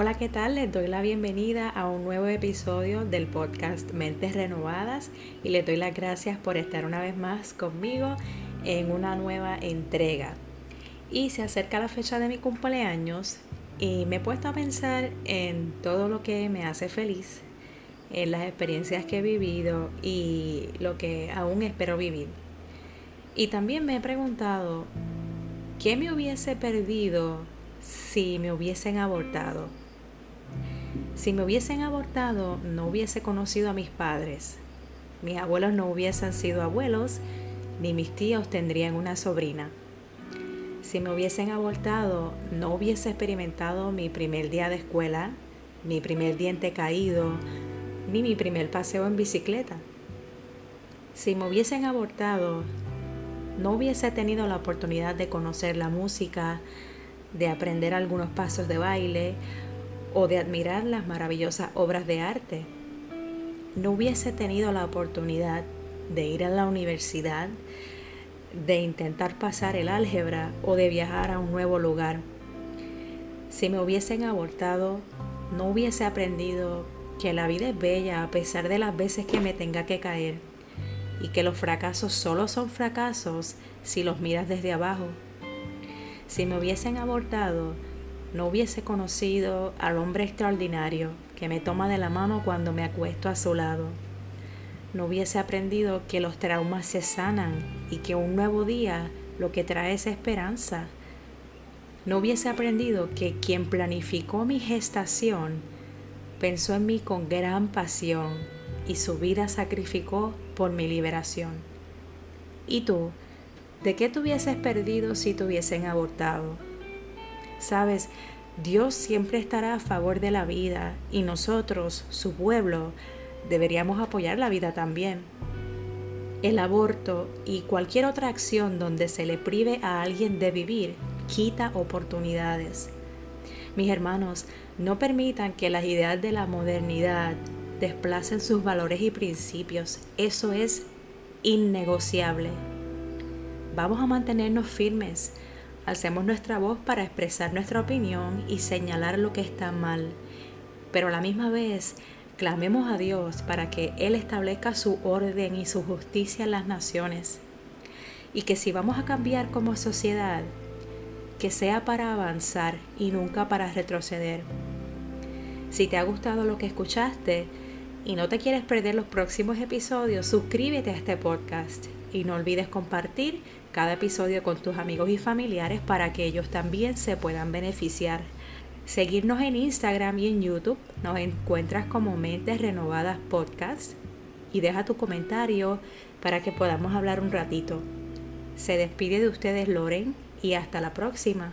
Hola, ¿qué tal? Les doy la bienvenida a un nuevo episodio del podcast Mentes Renovadas y les doy las gracias por estar una vez más conmigo en una nueva entrega. Y se acerca la fecha de mi cumpleaños y me he puesto a pensar en todo lo que me hace feliz, en las experiencias que he vivido y lo que aún espero vivir. Y también me he preguntado, ¿qué me hubiese perdido si me hubiesen abortado? Si me hubiesen abortado, no hubiese conocido a mis padres. Mis abuelos no hubiesen sido abuelos, ni mis tíos tendrían una sobrina. Si me hubiesen abortado, no hubiese experimentado mi primer día de escuela, mi primer diente caído, ni mi primer paseo en bicicleta. Si me hubiesen abortado, no hubiese tenido la oportunidad de conocer la música, de aprender algunos pasos de baile o de admirar las maravillosas obras de arte. No hubiese tenido la oportunidad de ir a la universidad, de intentar pasar el álgebra o de viajar a un nuevo lugar. Si me hubiesen abortado, no hubiese aprendido que la vida es bella a pesar de las veces que me tenga que caer y que los fracasos solo son fracasos si los miras desde abajo. Si me hubiesen abortado, no hubiese conocido al hombre extraordinario que me toma de la mano cuando me acuesto a su lado. No hubiese aprendido que los traumas se sanan y que un nuevo día lo que trae es esperanza. No hubiese aprendido que quien planificó mi gestación pensó en mí con gran pasión y su vida sacrificó por mi liberación. ¿Y tú? ¿De qué te hubieses perdido si te hubiesen abortado? Sabes, Dios siempre estará a favor de la vida y nosotros, su pueblo, deberíamos apoyar la vida también. El aborto y cualquier otra acción donde se le prive a alguien de vivir quita oportunidades. Mis hermanos, no permitan que las ideas de la modernidad desplacen sus valores y principios. Eso es innegociable. Vamos a mantenernos firmes Alcemos nuestra voz para expresar nuestra opinión y señalar lo que está mal, pero a la misma vez clamemos a Dios para que Él establezca su orden y su justicia en las naciones. Y que si vamos a cambiar como sociedad, que sea para avanzar y nunca para retroceder. Si te ha gustado lo que escuchaste y no te quieres perder los próximos episodios, suscríbete a este podcast y no olvides compartir cada episodio con tus amigos y familiares para que ellos también se puedan beneficiar. Seguirnos en Instagram y en YouTube, nos encuentras como Mentes Renovadas Podcast y deja tu comentario para que podamos hablar un ratito. Se despide de ustedes Loren y hasta la próxima.